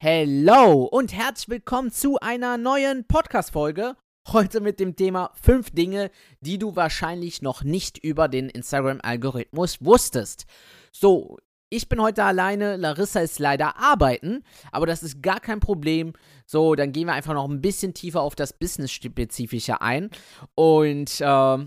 Hello und herzlich willkommen zu einer neuen Podcast-Folge. Heute mit dem Thema 5 Dinge, die du wahrscheinlich noch nicht über den Instagram-Algorithmus wusstest. So, ich bin heute alleine, Larissa ist leider arbeiten, aber das ist gar kein Problem. So, dann gehen wir einfach noch ein bisschen tiefer auf das Business-Spezifische ein. Und äh,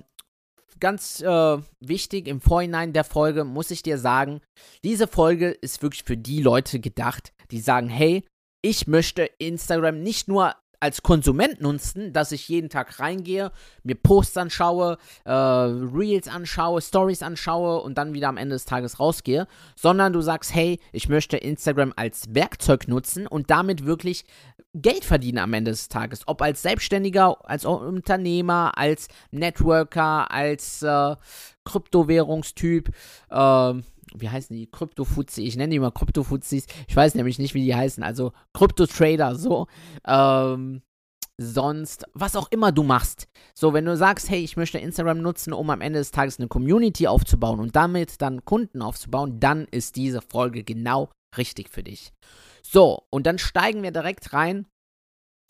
ganz äh, wichtig im Vorhinein der Folge muss ich dir sagen, diese Folge ist wirklich für die Leute gedacht, die sagen, hey, ich möchte Instagram nicht nur als Konsument nutzen, dass ich jeden Tag reingehe, mir Posts anschaue, äh, Reels anschaue, Stories anschaue und dann wieder am Ende des Tages rausgehe, sondern du sagst, hey, ich möchte Instagram als Werkzeug nutzen und damit wirklich Geld verdienen am Ende des Tages. Ob als Selbstständiger, als Unternehmer, als Networker, als äh, Kryptowährungstyp, äh, wie heißen die? Krypto-Fuzzi. Ich nenne die mal Krypto-Fuzzis. Ich weiß nämlich nicht, wie die heißen. Also Krypto-Trader, so. Ähm, sonst, was auch immer du machst. So, wenn du sagst, hey, ich möchte Instagram nutzen, um am Ende des Tages eine Community aufzubauen und damit dann Kunden aufzubauen, dann ist diese Folge genau richtig für dich. So, und dann steigen wir direkt rein.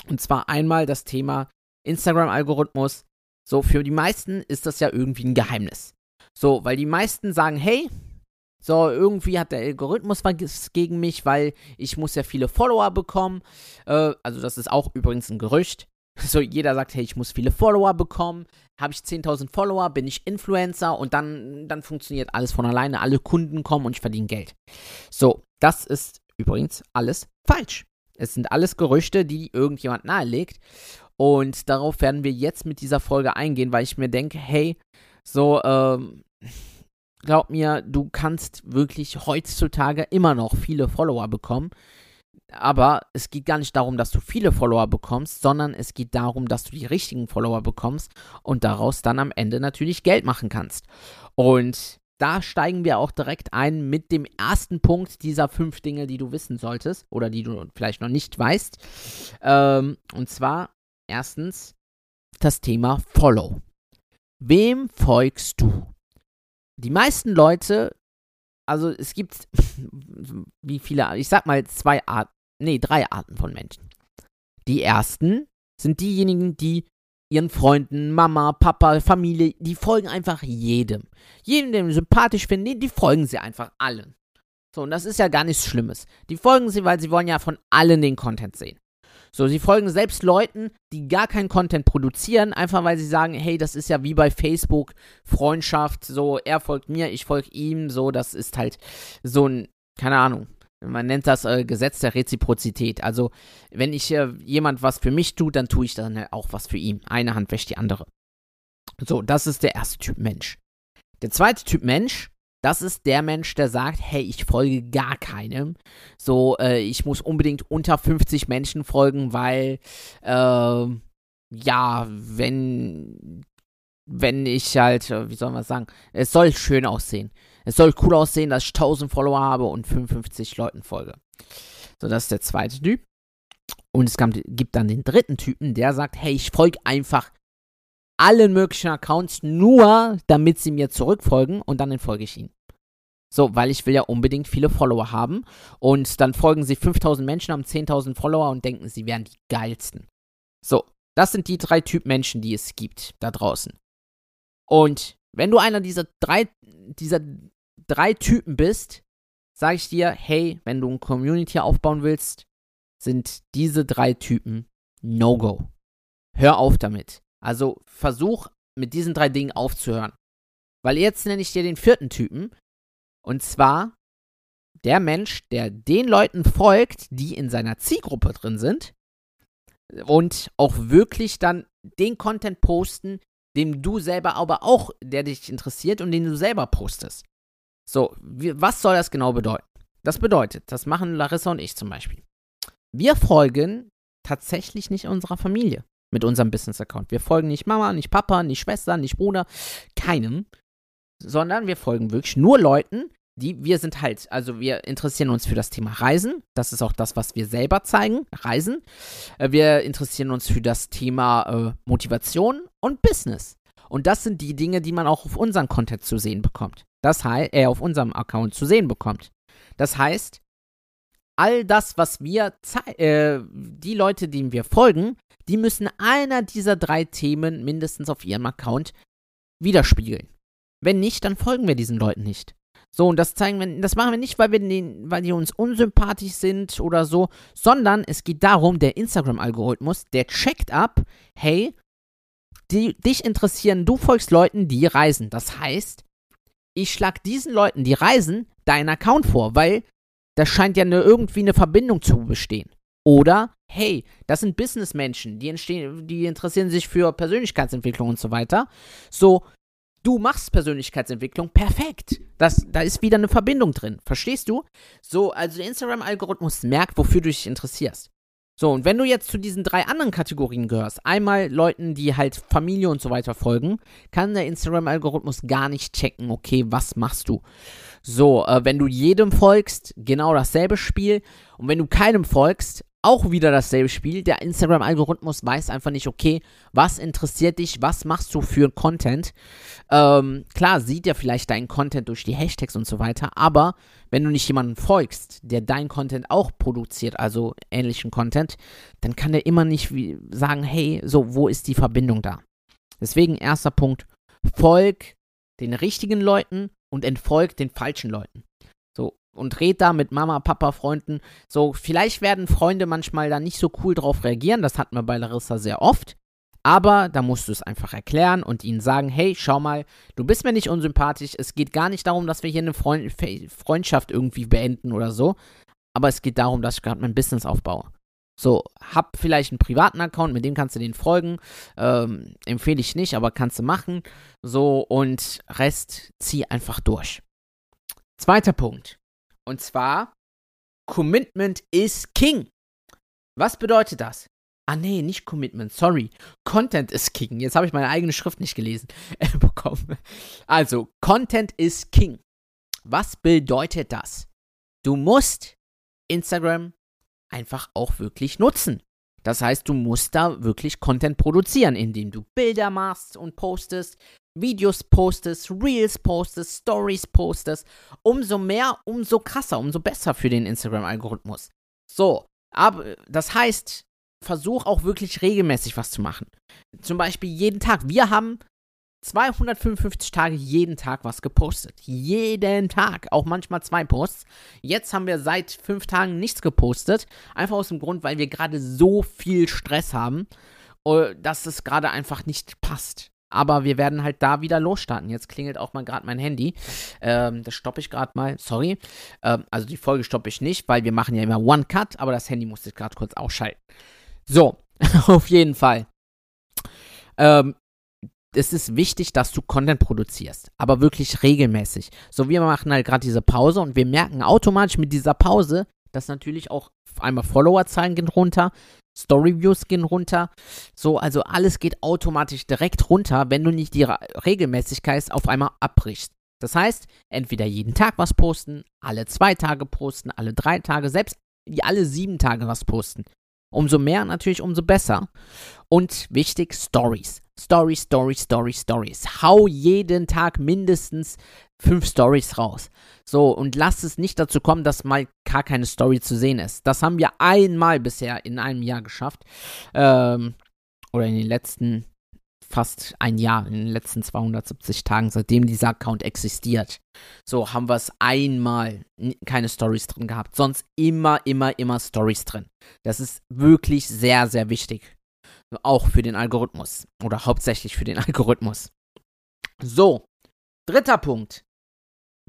Und zwar einmal das Thema Instagram-Algorithmus. So, für die meisten ist das ja irgendwie ein Geheimnis. So, weil die meisten sagen, hey, so, irgendwie hat der Algorithmus was gegen mich, weil ich muss ja viele Follower bekommen. Äh, also das ist auch übrigens ein Gerücht. So, jeder sagt, hey, ich muss viele Follower bekommen. Habe ich 10.000 Follower, bin ich Influencer und dann, dann funktioniert alles von alleine. Alle Kunden kommen und ich verdiene Geld. So, das ist übrigens alles falsch. Es sind alles Gerüchte, die irgendjemand nahelegt. Und darauf werden wir jetzt mit dieser Folge eingehen, weil ich mir denke, hey, so, ähm, glaub mir, du kannst wirklich heutzutage immer noch viele Follower bekommen. Aber es geht gar nicht darum, dass du viele Follower bekommst, sondern es geht darum, dass du die richtigen Follower bekommst und daraus dann am Ende natürlich Geld machen kannst. Und da steigen wir auch direkt ein mit dem ersten Punkt dieser fünf Dinge, die du wissen solltest oder die du vielleicht noch nicht weißt. Ähm, und zwar erstens das Thema Follow. Wem folgst du? Die meisten Leute, also es gibt, wie viele, ich sag mal zwei Arten, nee, drei Arten von Menschen. Die ersten sind diejenigen, die ihren Freunden, Mama, Papa, Familie, die folgen einfach jedem. Jedem, den sie sympathisch finden, die folgen sie einfach allen. So, und das ist ja gar nichts Schlimmes. Die folgen sie, weil sie wollen ja von allen den Content sehen. So, sie folgen selbst Leuten, die gar keinen Content produzieren, einfach weil sie sagen, hey, das ist ja wie bei Facebook, Freundschaft, so, er folgt mir, ich folge ihm, so, das ist halt so ein, keine Ahnung, man nennt das äh, Gesetz der Reziprozität. Also, wenn ich äh, jemand was für mich tut, dann tue ich dann auch was für ihn. Eine Hand wäscht die andere. So, das ist der erste Typ Mensch. Der zweite Typ Mensch das ist der Mensch, der sagt, hey, ich folge gar keinem. So, äh, ich muss unbedingt unter 50 Menschen folgen, weil, äh, ja, wenn, wenn ich halt, äh, wie soll man sagen, es soll schön aussehen. Es soll cool aussehen, dass ich 1000 Follower habe und 55 Leuten folge. So, das ist der zweite Typ. Und es gibt dann den dritten Typen, der sagt, hey, ich folge einfach allen möglichen Accounts, nur damit sie mir zurückfolgen und dann entfolge ich ihnen. So, weil ich will ja unbedingt viele Follower haben. Und dann folgen sie 5000 Menschen, haben 10.000 Follower und denken, sie wären die geilsten. So, das sind die drei Typen Menschen, die es gibt da draußen. Und wenn du einer dieser drei, dieser drei Typen bist, sage ich dir, hey, wenn du eine Community aufbauen willst, sind diese drei Typen No-Go. Hör auf damit. Also versuch mit diesen drei Dingen aufzuhören. Weil jetzt nenne ich dir den vierten Typen. Und zwar der Mensch, der den Leuten folgt, die in seiner Zielgruppe drin sind. Und auch wirklich dann den Content posten, dem du selber aber auch, der dich interessiert und den du selber postest. So, wie, was soll das genau bedeuten? Das bedeutet, das machen Larissa und ich zum Beispiel. Wir folgen tatsächlich nicht unserer Familie mit unserem Business-Account. Wir folgen nicht Mama, nicht Papa, nicht Schwester, nicht Bruder, keinem, sondern wir folgen wirklich nur Leuten, die wir sind halt, also wir interessieren uns für das Thema Reisen. Das ist auch das, was wir selber zeigen, Reisen. Äh, wir interessieren uns für das Thema äh, Motivation und Business. Und das sind die Dinge, die man auch auf unserem Content zu sehen bekommt. Das heißt, äh, auf unserem Account zu sehen bekommt. Das heißt, all das, was wir, äh, die Leute, denen wir folgen, die müssen einer dieser drei Themen mindestens auf ihrem Account widerspiegeln. Wenn nicht, dann folgen wir diesen Leuten nicht. So, und das zeigen wir, das machen wir nicht, weil wir den, weil die uns unsympathisch sind oder so, sondern es geht darum, der Instagram-Algorithmus, der checkt ab, hey, die, dich interessieren, du folgst Leuten, die reisen. Das heißt, ich schlag diesen Leuten, die reisen, deinen Account vor, weil da scheint ja eine, irgendwie eine Verbindung zu bestehen. Oder, hey, das sind Businessmenschen, die, entstehen, die interessieren sich für Persönlichkeitsentwicklung und so weiter. So, du machst Persönlichkeitsentwicklung, perfekt. Das, da ist wieder eine Verbindung drin. Verstehst du? So, also der Instagram-Algorithmus merkt, wofür du dich interessierst. So, und wenn du jetzt zu diesen drei anderen Kategorien gehörst, einmal Leuten, die halt Familie und so weiter folgen, kann der Instagram-Algorithmus gar nicht checken, okay, was machst du? So, äh, wenn du jedem folgst, genau dasselbe Spiel. Und wenn du keinem folgst, auch wieder dasselbe Spiel. Der Instagram-Algorithmus weiß einfach nicht, okay, was interessiert dich, was machst du für Content. Ähm, klar, sieht er vielleicht deinen Content durch die Hashtags und so weiter, aber wenn du nicht jemanden folgst, der deinen Content auch produziert, also ähnlichen Content, dann kann er immer nicht sagen, hey, so, wo ist die Verbindung da? Deswegen erster Punkt, folg den richtigen Leuten und entfolg den falschen Leuten und red da mit Mama, Papa, Freunden. So, vielleicht werden Freunde manchmal da nicht so cool drauf reagieren. Das hatten wir bei Larissa sehr oft. Aber da musst du es einfach erklären und ihnen sagen, hey, schau mal, du bist mir nicht unsympathisch. Es geht gar nicht darum, dass wir hier eine Freund Freundschaft irgendwie beenden oder so. Aber es geht darum, dass ich gerade mein Business aufbaue. So, hab vielleicht einen privaten Account, mit dem kannst du den folgen. Ähm, empfehle ich nicht, aber kannst du machen. So, und Rest zieh einfach durch. Zweiter Punkt. Und zwar, Commitment is King. Was bedeutet das? Ah nee, nicht Commitment, sorry. Content is King. Jetzt habe ich meine eigene Schrift nicht gelesen äh, bekommen. Also, Content is King. Was bedeutet das? Du musst Instagram einfach auch wirklich nutzen. Das heißt, du musst da wirklich Content produzieren, indem du Bilder machst und postest, Videos postest, Reels postest, Stories postest, umso mehr, umso krasser, umso besser für den Instagram-Algorithmus. So, aber das heißt, versuch auch wirklich regelmäßig was zu machen. Zum Beispiel jeden Tag. Wir haben 255 Tage jeden Tag was gepostet. Jeden Tag. Auch manchmal zwei Posts. Jetzt haben wir seit fünf Tagen nichts gepostet. Einfach aus dem Grund, weil wir gerade so viel Stress haben, äh, dass es gerade einfach nicht passt. Aber wir werden halt da wieder losstarten. Jetzt klingelt auch mal gerade mein Handy. Ähm, das stoppe ich gerade mal. Sorry. Ähm, also die Folge stoppe ich nicht, weil wir machen ja immer One Cut, aber das Handy musste ich gerade kurz ausschalten. So, auf jeden Fall. Ähm, es ist wichtig, dass du Content produzierst, aber wirklich regelmäßig. So, wir machen halt gerade diese Pause und wir merken automatisch mit dieser Pause, dass natürlich auch einmal Followerzahlen gehen runter, Storyviews gehen runter. So, also alles geht automatisch direkt runter, wenn du nicht die Regelmäßigkeit auf einmal abbrichst. Das heißt, entweder jeden Tag was posten, alle zwei Tage posten, alle drei Tage, selbst alle sieben Tage was posten. Umso mehr natürlich, umso besser. Und wichtig, Stories. Stories, Stories, Stories, Stories. Hau jeden Tag mindestens fünf Stories raus. So, und lass es nicht dazu kommen, dass mal gar keine Story zu sehen ist. Das haben wir einmal bisher in einem Jahr geschafft. Ähm, oder in den letzten fast ein Jahr, in den letzten 270 Tagen, seitdem dieser Account existiert. So haben wir es einmal keine Stories drin gehabt. Sonst immer, immer, immer Stories drin. Das ist wirklich sehr, sehr wichtig. Auch für den Algorithmus. Oder hauptsächlich für den Algorithmus. So, dritter Punkt.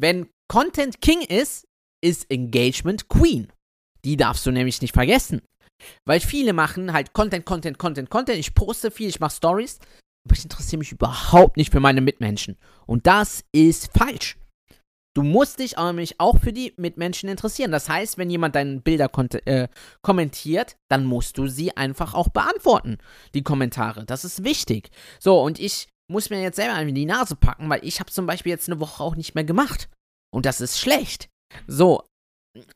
Wenn Content King ist, ist Engagement Queen. Die darfst du nämlich nicht vergessen. Weil viele machen halt Content, Content, Content, Content. Ich poste viel, ich mache Stories. Aber ich interessiere mich überhaupt nicht für meine Mitmenschen. Und das ist falsch. Du musst dich nämlich auch für die Mitmenschen interessieren. Das heißt, wenn jemand deine Bilder äh, kommentiert, dann musst du sie einfach auch beantworten, die Kommentare. Das ist wichtig. So, und ich muss mir jetzt selber in die Nase packen, weil ich habe zum Beispiel jetzt eine Woche auch nicht mehr gemacht. Und das ist schlecht. So,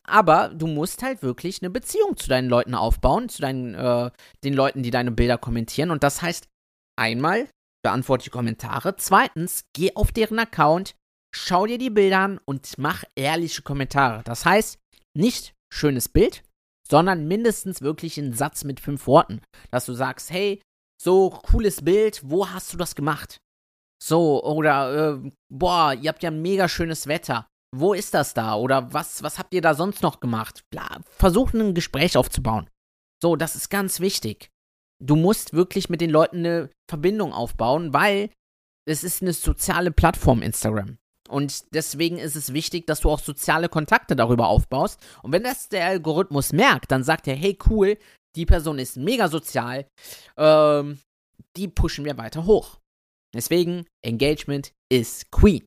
aber du musst halt wirklich eine Beziehung zu deinen Leuten aufbauen, zu deinen, äh, den Leuten, die deine Bilder kommentieren. Und das heißt, einmal beantworte die Kommentare, zweitens geh auf deren Account, schau dir die Bilder an und mach ehrliche Kommentare. Das heißt, nicht schönes Bild, sondern mindestens wirklich einen Satz mit fünf Worten, dass du sagst, hey, so cooles Bild, wo hast du das gemacht? So, oder, äh, boah, ihr habt ja mega schönes Wetter. Wo ist das da? Oder was, was habt ihr da sonst noch gemacht? Bla, versuch ein Gespräch aufzubauen. So, das ist ganz wichtig. Du musst wirklich mit den Leuten eine Verbindung aufbauen, weil es ist eine soziale Plattform, Instagram. Und deswegen ist es wichtig, dass du auch soziale Kontakte darüber aufbaust. Und wenn das der Algorithmus merkt, dann sagt er, hey cool, die Person ist mega sozial, ähm, die pushen wir weiter hoch. Deswegen, Engagement ist Queen.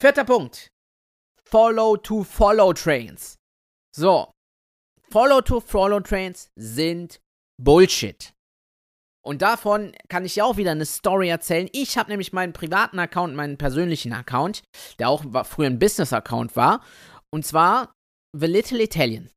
Vierter Punkt. Follow-to-Follow-Trains. So. Follow-to-Follow-Trains sind Bullshit. Und davon kann ich ja auch wieder eine Story erzählen. Ich habe nämlich meinen privaten Account, meinen persönlichen Account, der auch früher ein Business-Account war. Und zwar The Little Italian.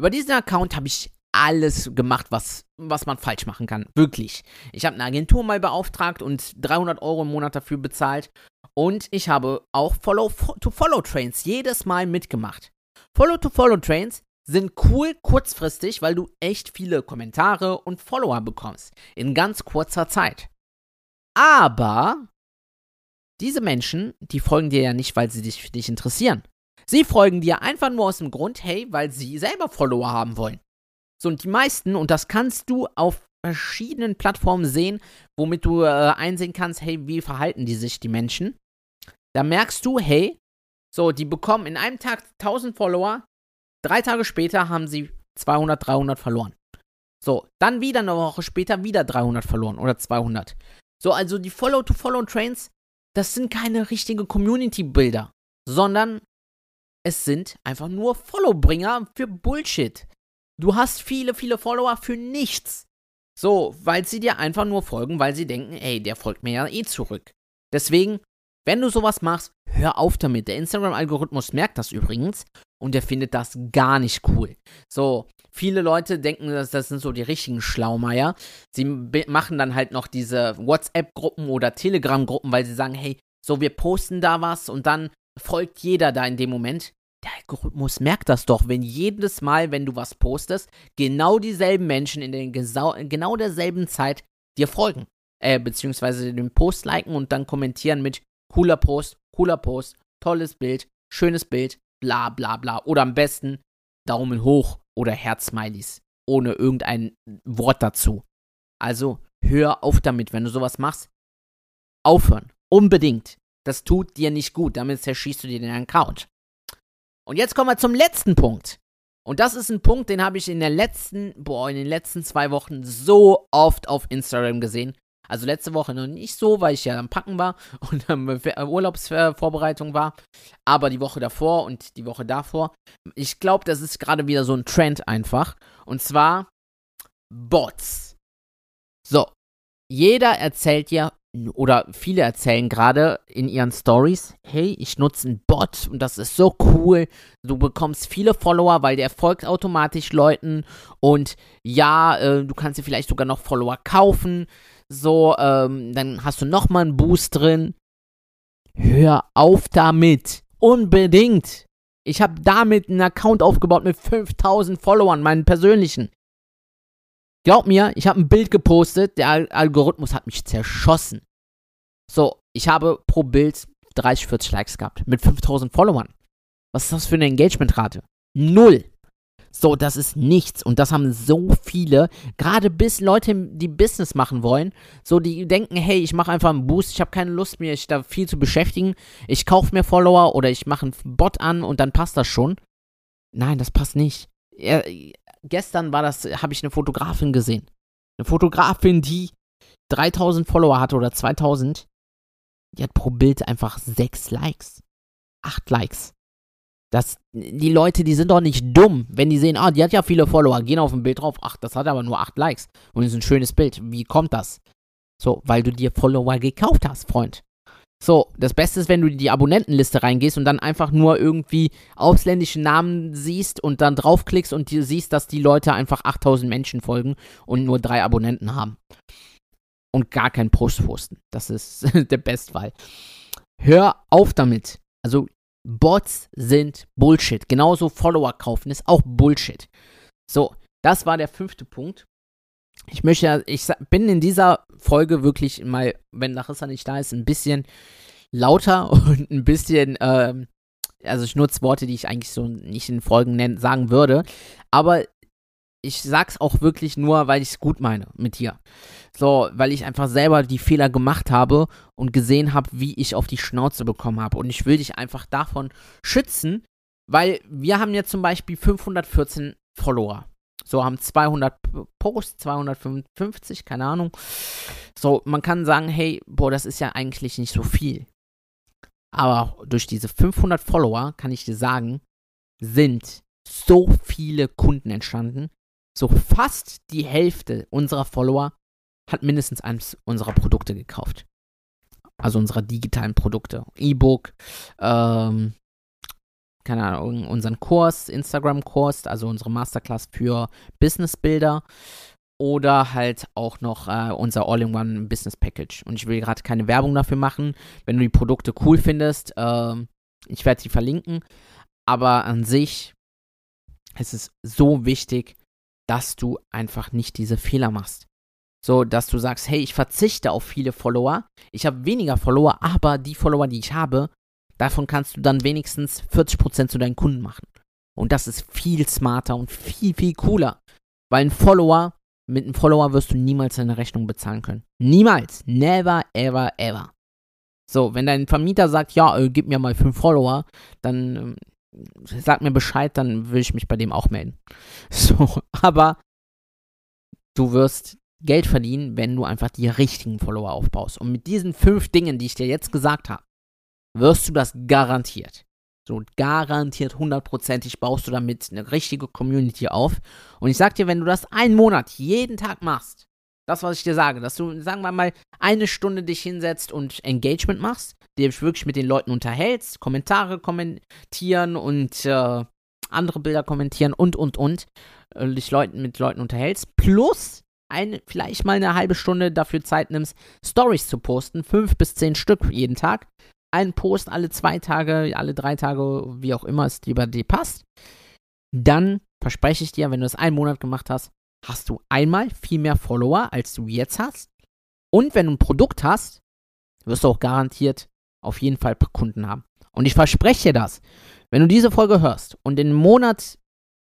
Über diesen Account habe ich alles gemacht, was, was man falsch machen kann. Wirklich. Ich habe eine Agentur mal beauftragt und 300 Euro im Monat dafür bezahlt. Und ich habe auch Follow-to-Follow-Trains jedes Mal mitgemacht. Follow-to-Follow-Trains sind cool kurzfristig, weil du echt viele Kommentare und Follower bekommst. In ganz kurzer Zeit. Aber diese Menschen, die folgen dir ja nicht, weil sie dich für dich interessieren. Sie folgen dir einfach nur aus dem Grund, hey, weil sie selber Follower haben wollen. So, und die meisten, und das kannst du auf verschiedenen Plattformen sehen, womit du äh, einsehen kannst, hey, wie verhalten die sich, die Menschen. Da merkst du, hey, so, die bekommen in einem Tag 1000 Follower, drei Tage später haben sie 200, 300 verloren. So, dann wieder eine Woche später wieder 300 verloren oder 200. So, also die Follow-to-Follow-Trains, das sind keine richtigen Community-Bilder, sondern es sind einfach nur Follow-Bringer für Bullshit. Du hast viele, viele Follower für nichts. So, weil sie dir einfach nur folgen, weil sie denken, ey, der folgt mir ja eh zurück. Deswegen, wenn du sowas machst, hör auf damit. Der Instagram-Algorithmus merkt das übrigens und der findet das gar nicht cool. So, viele Leute denken, dass das sind so die richtigen Schlaumeier. Sie machen dann halt noch diese WhatsApp-Gruppen oder Telegram-Gruppen, weil sie sagen, hey, so, wir posten da was und dann folgt jeder da in dem Moment. Der Algorithmus merkt das doch, wenn jedes Mal, wenn du was postest, genau dieselben Menschen in den genau derselben Zeit dir folgen. Äh, beziehungsweise den Post liken und dann kommentieren mit cooler Post, cooler Post, tolles Bild, schönes Bild, bla bla bla. Oder am besten Daumen hoch oder Herzsmileys. Ohne irgendein Wort dazu. Also hör auf damit, wenn du sowas machst. Aufhören. Unbedingt. Das tut dir nicht gut. Damit zerschießt du dir den Account. Und jetzt kommen wir zum letzten Punkt. Und das ist ein Punkt, den habe ich in der letzten, boah, in den letzten zwei Wochen so oft auf Instagram gesehen. Also letzte Woche noch nicht so, weil ich ja am Packen war und am Urlaubsvorbereitung war. Aber die Woche davor und die Woche davor. Ich glaube, das ist gerade wieder so ein Trend einfach. Und zwar Bots. So. Jeder erzählt ja oder viele erzählen gerade in ihren Stories, hey, ich nutze einen Bot und das ist so cool. Du bekommst viele Follower, weil der folgt automatisch Leuten und ja, äh, du kannst dir vielleicht sogar noch Follower kaufen. So, ähm, dann hast du nochmal einen Boost drin. Hör auf damit. Unbedingt. Ich habe damit einen Account aufgebaut mit 5000 Followern, meinen persönlichen. Glaub mir, ich habe ein Bild gepostet, der Algorithmus hat mich zerschossen. So, ich habe pro Bild 30, 40 Likes gehabt mit 5000 Followern. Was ist das für eine Engagementrate? Null. So, das ist nichts. Und das haben so viele, gerade bis Leute, die Business machen wollen, so die denken, hey, ich mache einfach einen Boost, ich habe keine Lust, mich da viel zu beschäftigen. Ich kaufe mir Follower oder ich mache einen Bot an und dann passt das schon. Nein, das passt nicht. Er, gestern war das, habe ich eine Fotografin gesehen. Eine Fotografin, die 3000 Follower hatte oder 2000, die hat pro Bild einfach 6 Likes. 8 Likes. Das, die Leute, die sind doch nicht dumm, wenn die sehen, ah, die hat ja viele Follower, gehen auf ein Bild drauf, ach, das hat aber nur 8 Likes und ist ein schönes Bild. Wie kommt das? So, weil du dir Follower gekauft hast, Freund. So, das Beste ist, wenn du in die Abonnentenliste reingehst und dann einfach nur irgendwie ausländische Namen siehst und dann draufklickst und siehst, dass die Leute einfach 8000 Menschen folgen und nur drei Abonnenten haben. Und gar keinen Post posten. Das ist der Bestfall. Hör auf damit. Also, Bots sind Bullshit. Genauso Follower kaufen ist auch Bullshit. So, das war der fünfte Punkt ich möchte, ich bin in dieser Folge wirklich mal, wenn Larissa nicht da ist, ein bisschen lauter und ein bisschen, ähm, also ich nutze Worte, die ich eigentlich so nicht in Folgen nennen, sagen würde, aber ich sag's auch wirklich nur, weil ich es gut meine mit dir. So, weil ich einfach selber die Fehler gemacht habe und gesehen habe, wie ich auf die Schnauze bekommen habe. Und ich will dich einfach davon schützen, weil wir haben jetzt zum Beispiel 514 Follower. So haben 200 Posts, 255, keine Ahnung. So, man kann sagen, hey, boah, das ist ja eigentlich nicht so viel. Aber durch diese 500 Follower kann ich dir sagen, sind so viele Kunden entstanden. So fast die Hälfte unserer Follower hat mindestens eines unserer Produkte gekauft. Also unserer digitalen Produkte. E-Book, ähm, keine Ahnung, unseren Kurs, Instagram-Kurs, also unsere Masterclass für Business-Bilder oder halt auch noch äh, unser All-in-One Business Package. Und ich will gerade keine Werbung dafür machen. Wenn du die Produkte cool findest, äh, ich werde sie verlinken. Aber an sich ist es so wichtig, dass du einfach nicht diese Fehler machst. So, dass du sagst, hey, ich verzichte auf viele Follower. Ich habe weniger Follower, aber die Follower, die ich habe, Davon kannst du dann wenigstens 40% zu deinen Kunden machen. Und das ist viel smarter und viel, viel cooler. Weil ein Follower, mit einem Follower wirst du niemals deine Rechnung bezahlen können. Niemals. Never, ever, ever. So, wenn dein Vermieter sagt, ja, äh, gib mir mal 5 Follower, dann äh, sag mir Bescheid, dann will ich mich bei dem auch melden. So, aber du wirst Geld verdienen, wenn du einfach die richtigen Follower aufbaust. Und mit diesen fünf Dingen, die ich dir jetzt gesagt habe, wirst du das garantiert. So garantiert hundertprozentig baust du damit eine richtige Community auf. Und ich sag dir, wenn du das einen Monat jeden Tag machst, das, was ich dir sage, dass du, sagen wir mal, eine Stunde dich hinsetzt und Engagement machst, dich wirklich mit den Leuten unterhältst, Kommentare kommentieren und äh, andere Bilder kommentieren und, und, und, äh, dich Leuten, mit Leuten unterhältst, plus ein, vielleicht mal eine halbe Stunde dafür Zeit nimmst, Stories zu posten, fünf bis zehn Stück jeden Tag, einen Post alle zwei Tage, alle drei Tage, wie auch immer es dir bei dir passt, dann verspreche ich dir, wenn du das einen Monat gemacht hast, hast du einmal viel mehr Follower, als du jetzt hast. Und wenn du ein Produkt hast, wirst du auch garantiert auf jeden Fall Kunden haben. Und ich verspreche dir das. Wenn du diese Folge hörst und den Monat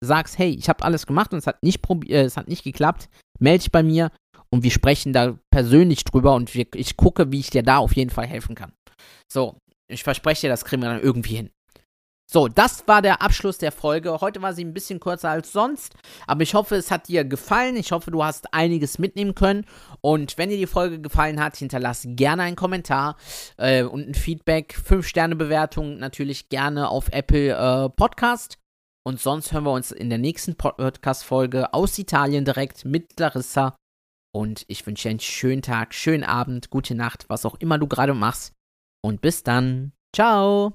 sagst, hey, ich habe alles gemacht und es hat nicht, äh, es hat nicht geklappt, melde dich bei mir und wir sprechen da persönlich drüber und wir, ich gucke, wie ich dir da auf jeden Fall helfen kann. So, ich verspreche dir, das kriegen wir dann irgendwie hin. So, das war der Abschluss der Folge. Heute war sie ein bisschen kürzer als sonst, aber ich hoffe, es hat dir gefallen. Ich hoffe, du hast einiges mitnehmen können. Und wenn dir die Folge gefallen hat, hinterlass gerne einen Kommentar äh, und ein Feedback. 5-Sterne-Bewertung natürlich gerne auf Apple äh, Podcast. Und sonst hören wir uns in der nächsten Podcast-Folge aus Italien direkt mit Larissa. Und ich wünsche dir einen schönen Tag, schönen Abend, gute Nacht, was auch immer du gerade machst. Und bis dann. Ciao.